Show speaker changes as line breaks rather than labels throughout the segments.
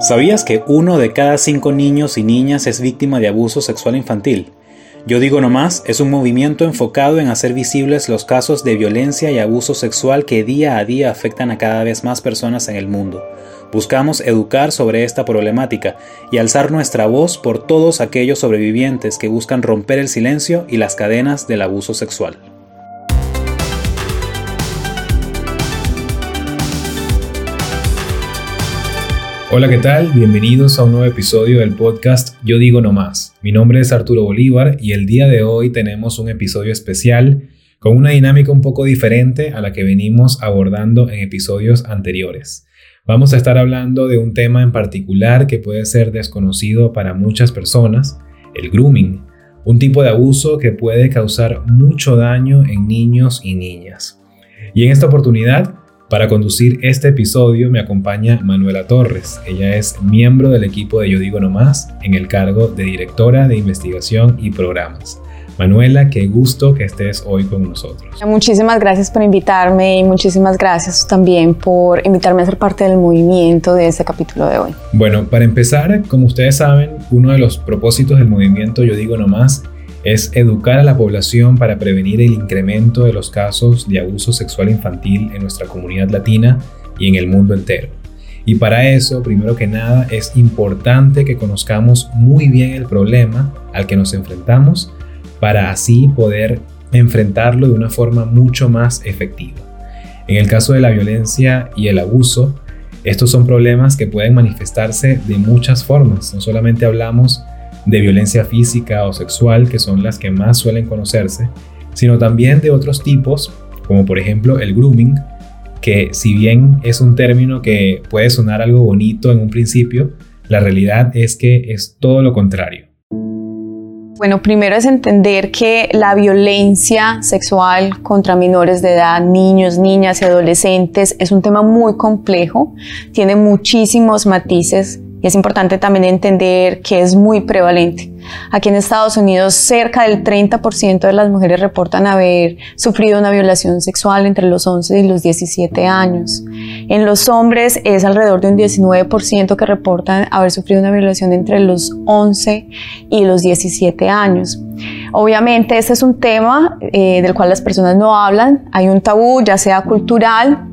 ¿Sabías que uno de cada cinco niños y niñas es víctima de abuso sexual infantil? Yo digo nomás, es un movimiento enfocado en hacer visibles los casos de violencia y abuso sexual que día a día afectan a cada vez más personas en el mundo. Buscamos educar sobre esta problemática y alzar nuestra voz por todos aquellos sobrevivientes que buscan romper el silencio y las cadenas del abuso sexual. Hola, ¿qué tal? Bienvenidos a un nuevo episodio del podcast Yo digo no más. Mi nombre es Arturo Bolívar y el día de hoy tenemos un episodio especial con una dinámica un poco diferente a la que venimos abordando en episodios anteriores. Vamos a estar hablando de un tema en particular que puede ser desconocido para muchas personas, el grooming, un tipo de abuso que puede causar mucho daño en niños y niñas. Y en esta oportunidad para conducir este episodio me acompaña Manuela Torres. Ella es miembro del equipo de Yo Digo No Más en el cargo de directora de investigación y programas. Manuela, qué gusto que estés hoy con nosotros.
Muchísimas gracias por invitarme y muchísimas gracias también por invitarme a ser parte del movimiento de este capítulo de hoy.
Bueno, para empezar, como ustedes saben, uno de los propósitos del movimiento Yo Digo No Más es educar a la población para prevenir el incremento de los casos de abuso sexual infantil en nuestra comunidad latina y en el mundo entero. Y para eso, primero que nada, es importante que conozcamos muy bien el problema al que nos enfrentamos para así poder enfrentarlo de una forma mucho más efectiva. En el caso de la violencia y el abuso, estos son problemas que pueden manifestarse de muchas formas. No solamente hablamos de violencia física o sexual, que son las que más suelen conocerse, sino también de otros tipos, como por ejemplo el grooming, que si bien es un término que puede sonar algo bonito en un principio, la realidad es que es todo lo contrario.
Bueno, primero es entender que la violencia sexual contra menores de edad, niños, niñas y adolescentes es un tema muy complejo, tiene muchísimos matices y es importante también entender que es muy prevalente. Aquí en Estados Unidos, cerca del 30% de las mujeres reportan haber sufrido una violación sexual entre los 11 y los 17 años. En los hombres es alrededor de un 19% que reportan haber sufrido una violación entre los 11 y los 17 años. Obviamente este es un tema eh, del cual las personas no hablan, hay un tabú, ya sea cultural,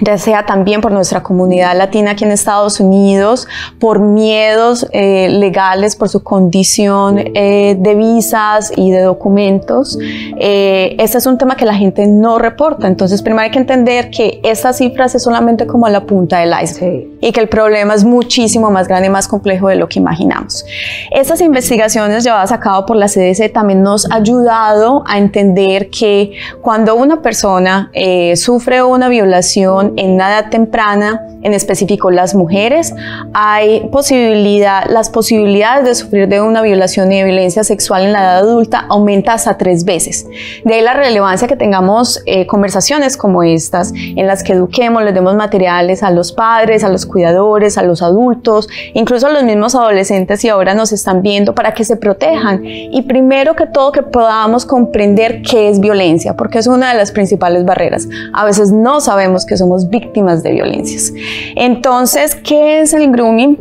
ya sea también por nuestra comunidad latina aquí en Estados Unidos, por miedos eh, legales, por su condición eh, de visas y de documentos. Eh, este es un tema que la gente no reporta. Entonces, primero hay que entender que estas cifras es solamente como la punta del iceberg y que el problema es muchísimo más grande y más complejo de lo que imaginamos. Estas investigaciones llevadas a cabo por la CDC también nos ha ayudado a entender que cuando una persona sufre una violación, en una edad temprana, en específico las mujeres, hay posibilidad, las posibilidades de sufrir de una violación y de violencia sexual en la edad adulta aumenta hasta tres veces. De ahí la relevancia que tengamos eh, conversaciones como estas, en las que eduquemos, les demos materiales a los padres, a los cuidadores, a los adultos, incluso a los mismos adolescentes y ahora nos están viendo para que se protejan. Y primero que todo que podamos comprender qué es violencia, porque es una de las principales barreras. A veces no sabemos que somos víctimas de violencias. Entonces, ¿qué es el grooming?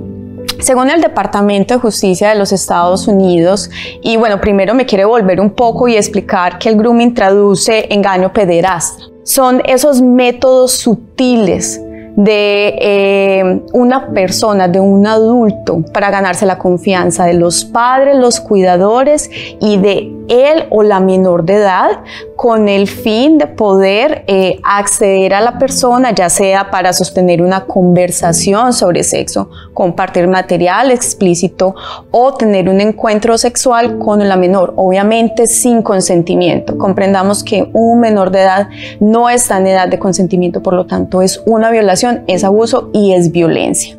Según el Departamento de Justicia de los Estados Unidos, y bueno, primero me quiere volver un poco y explicar que el grooming traduce engaño pederasta. Son esos métodos sutiles de eh, una persona, de un adulto, para ganarse la confianza de los padres, los cuidadores y de él o la menor de edad con el fin de poder eh, acceder a la persona, ya sea para sostener una conversación sobre sexo, compartir material explícito o tener un encuentro sexual con la menor, obviamente sin consentimiento. Comprendamos que un menor de edad no está en edad de consentimiento, por lo tanto es una violación, es abuso y es violencia.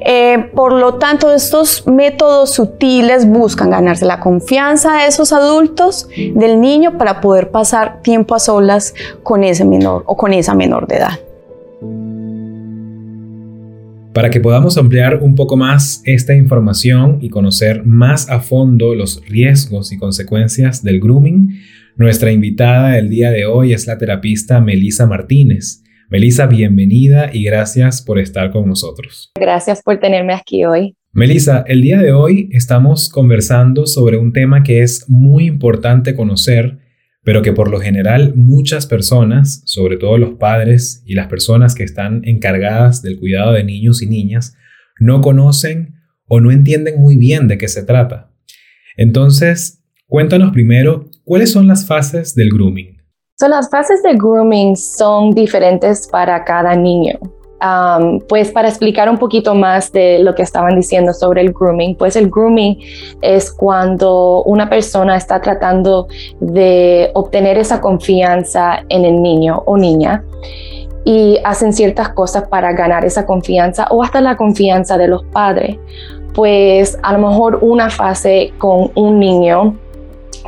Eh, por lo tanto, estos métodos sutiles buscan ganarse la confianza de esos adultos, del niño, para poder pasar tiempo a solas con ese menor o con esa menor de edad.
Para que podamos ampliar un poco más esta información y conocer más a fondo los riesgos y consecuencias del grooming, nuestra invitada del día de hoy es la terapista Melissa Martínez. Melissa, bienvenida y gracias por estar con nosotros.
Gracias por tenerme aquí hoy.
Melissa, el día de hoy estamos conversando sobre un tema que es muy importante conocer, pero que por lo general muchas personas, sobre todo los padres y las personas que están encargadas del cuidado de niños y niñas, no conocen o no entienden muy bien de qué se trata. Entonces, cuéntanos primero, ¿cuáles son las fases del grooming?
Las fases de grooming son diferentes para cada niño. pues para explicar un poquito más de lo que estaban diciendo sobre el grooming, pues el grooming es cuando una persona está tratando de obtener esa confianza en el niño o niña y hacen ciertas cosas para ganar esa confianza o hasta la confianza de los padres. Pues a lo mejor una fase con un niño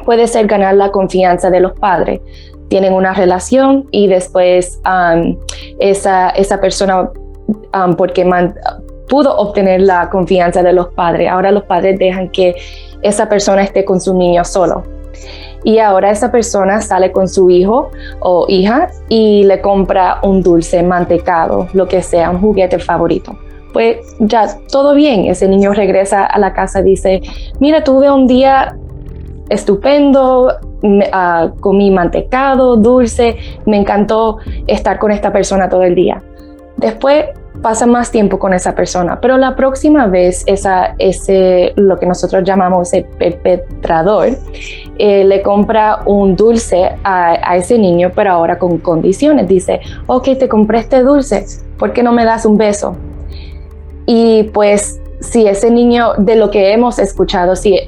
puede ser ganar la confianza de los padres tienen una relación y después um, esa, esa persona, um, porque pudo obtener la confianza de los padres, ahora los padres dejan que esa persona esté con su niño solo. Y ahora esa persona sale con su hijo o hija y le compra un dulce mantecado, lo que sea, un juguete favorito pues ya todo bien. Ese niño regresa a la casa dice, mira, tuve un día estupendo, uh, comí mantecado, dulce, me encantó estar con esta persona todo el día. Después pasa más tiempo con esa persona, pero la próxima vez esa, ese, lo que nosotros llamamos el perpetrador, eh, le compra un dulce a, ese niño, pero ahora con condiciones. Dice, ok, te compré este dulce, ¿por qué no me das un beso? Y pues si ese niño, de lo que hemos escuchado, si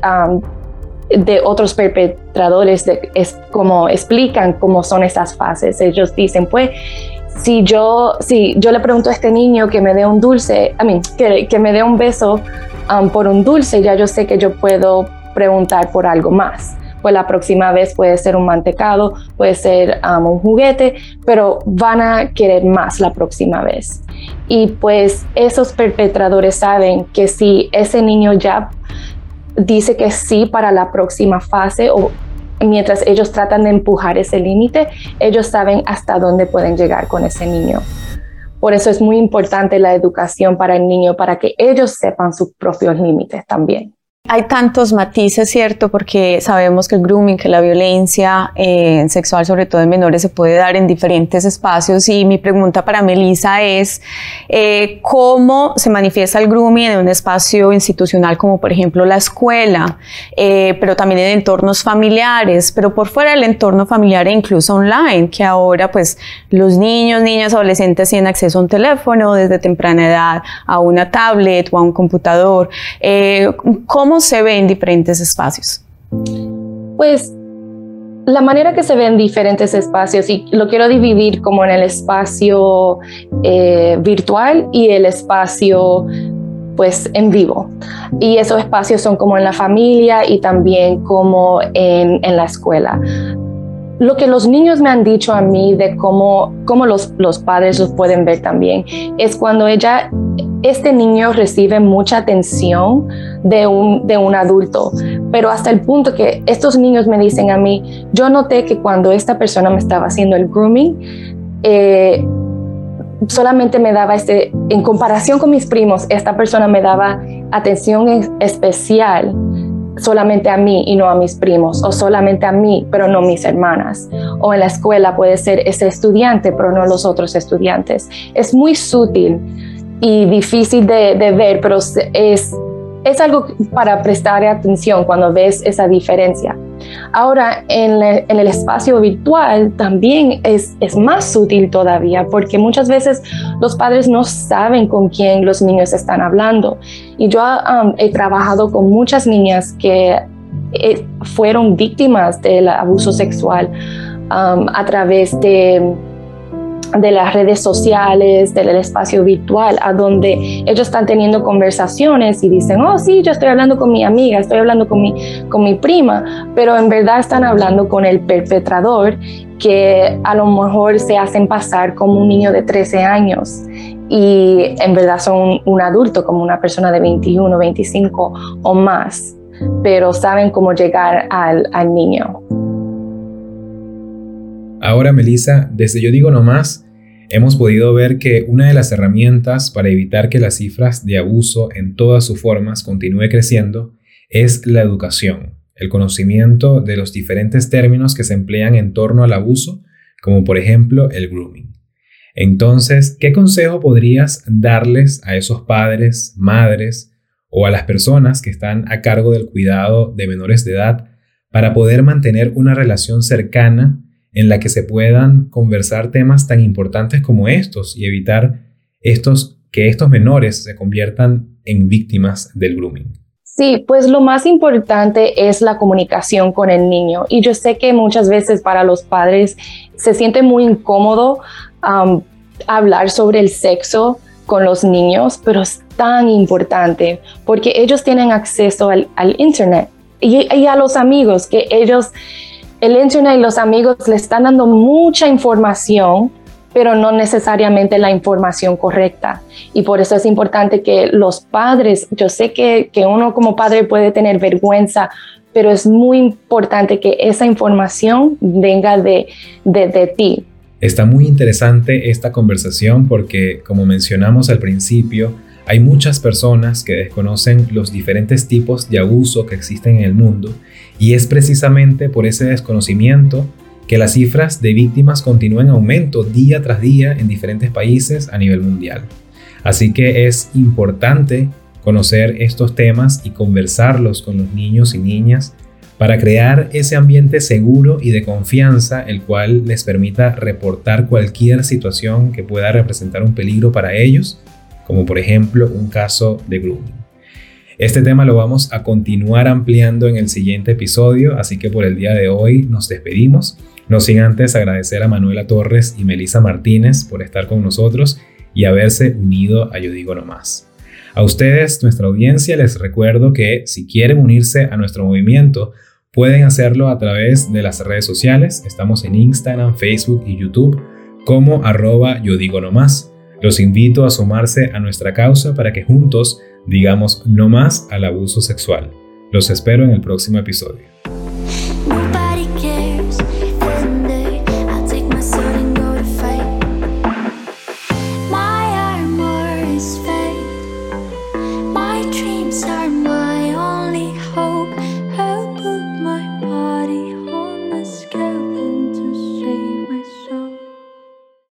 de otros perpetradores es como explican cómo son esas fases. Ellos dicen, pues, si yo, si yo le pregunto a este niño que me dé un dulce, a mí, que, que, me dé un beso um, por un dulce, ya yo sé que yo puedo preguntar por algo más. Pues la próxima vez puede ser un mantecado, puede ser um, un juguete, pero van a querer más la próxima vez. Y pues esos perpetradores saben que si ese niño ya dice que sí para la próxima fase o mientras ellos tratan de empujar ese límite, ellos saben hasta dónde pueden llegar con ese niño. Por eso es muy importante la educación para el niño, para que ellos sepan sus propios límites también.
Hay tantos matices, ¿cierto? Porque sabemos que el grooming, que la violencia eh, sexual, sobre todo en menores, se puede dar en diferentes espacios. Y mi pregunta para Melissa es, eh, ¿cómo se manifiesta el grooming en un espacio institucional como por ejemplo la escuela, eh, pero también en entornos familiares, pero por fuera del entorno familiar e incluso online, que ahora pues los niños, niñas, adolescentes tienen acceso a un teléfono desde temprana edad, a una tablet o a un computador. ¿Cómo se ve en diferentes espacios?
Pues la manera que se ve en diferentes espacios, y lo quiero dividir como en el espacio eh, virtual y el espacio pues en vivo. Y esos espacios son como en la familia y también como en, en la escuela. Lo que los niños me han dicho a mí de cómo, cómo los, los padres los pueden ver también es cuando ella este niño recibe mucha atención de un, de un adulto, pero hasta el punto que estos niños me dicen a mí, yo noté que cuando esta persona me estaba haciendo el grooming, eh, solamente me daba este, en comparación con mis primos, esta persona me daba atención especial solamente a mí y no a mis primos, o solamente a mí, pero no mis hermanas. O en la escuela puede ser ese estudiante, pero no los otros estudiantes. Es muy sutil y difícil de, ver, pero es, es algo para prestar atención cuando ves esa diferencia. Ahora, en, el espacio virtual también es, es, más sutil todavía, porque muchas veces los padres no saben con quién los niños están hablando. Y yo um, he trabajado con muchas niñas que eh, fueron víctimas del abuso sexual um, a través de de las redes sociales, del espacio virtual, a donde ellos están teniendo conversaciones y dicen, oh sí, yo estoy hablando con mi amiga, estoy hablando con mi, con mi prima, pero en verdad están hablando con el perpetrador que a lo mejor se hacen pasar como un niño de 13 años y en verdad son un adulto, como una persona de 21, 25 o más, pero saben cómo llegar al, al niño.
Ahora, Melissa, desde Yo Digo Nomás, hemos podido ver que una de las herramientas para evitar que las cifras de abuso en todas sus formas continúe creciendo es la educación, el conocimiento de los diferentes términos que se emplean en torno al abuso, como por ejemplo el grooming. Entonces, ¿qué consejo podrías darles a esos padres, madres o a las personas que están a cargo del cuidado de menores de edad para poder mantener una relación cercana en la que se puedan conversar temas tan importantes como estos y evitar que estos menores se conviertan en víctimas del grooming?
Sí, pues lo más importante es la comunicación con el niño. Y yo sé que muchas veces para los padres se siente muy incómodo hablar sobre el sexo con los niños, pero es tan importante porque ellos tienen acceso al, Internet y, a los amigos, que ellos, el Internet y los amigos le están dando mucha información pero no necesariamente la información correcta. Y por eso es importante que los padres, yo sé que, que uno como padre puede tener vergüenza, pero es muy importante que esa información venga de, de, de ti.
Está muy interesante esta conversación porque, como mencionamos al principio, hay muchas personas que desconocen los diferentes tipos de abuso que existen en el mundo y es precisamente por ese desconocimiento que las cifras de víctimas continúen en aumento día tras día en diferentes países a nivel mundial. Así que es importante conocer estos temas y conversarlos con los niños y niñas para crear ese ambiente seguro y de confianza el cual les permita reportar cualquier situación que pueda representar un peligro para ellos, como por ejemplo un caso de grooming. Este tema lo vamos a continuar ampliando en el siguiente episodio, así que por el día de hoy nos despedimos. No sin antes agradecer a Manuela Torres y Melisa Martínez por estar con nosotros y haberse unido a Yo Digo No Más. A ustedes, nuestra audiencia, les recuerdo que si quieren unirse a nuestro movimiento, pueden hacerlo a través de las redes sociales. Estamos en Instagram, Facebook y YouTube como arroba Yo Digo No Más. Los invito a sumarse a nuestra causa para que juntos digamos no más al abuso sexual. Los espero en el próximo episodio.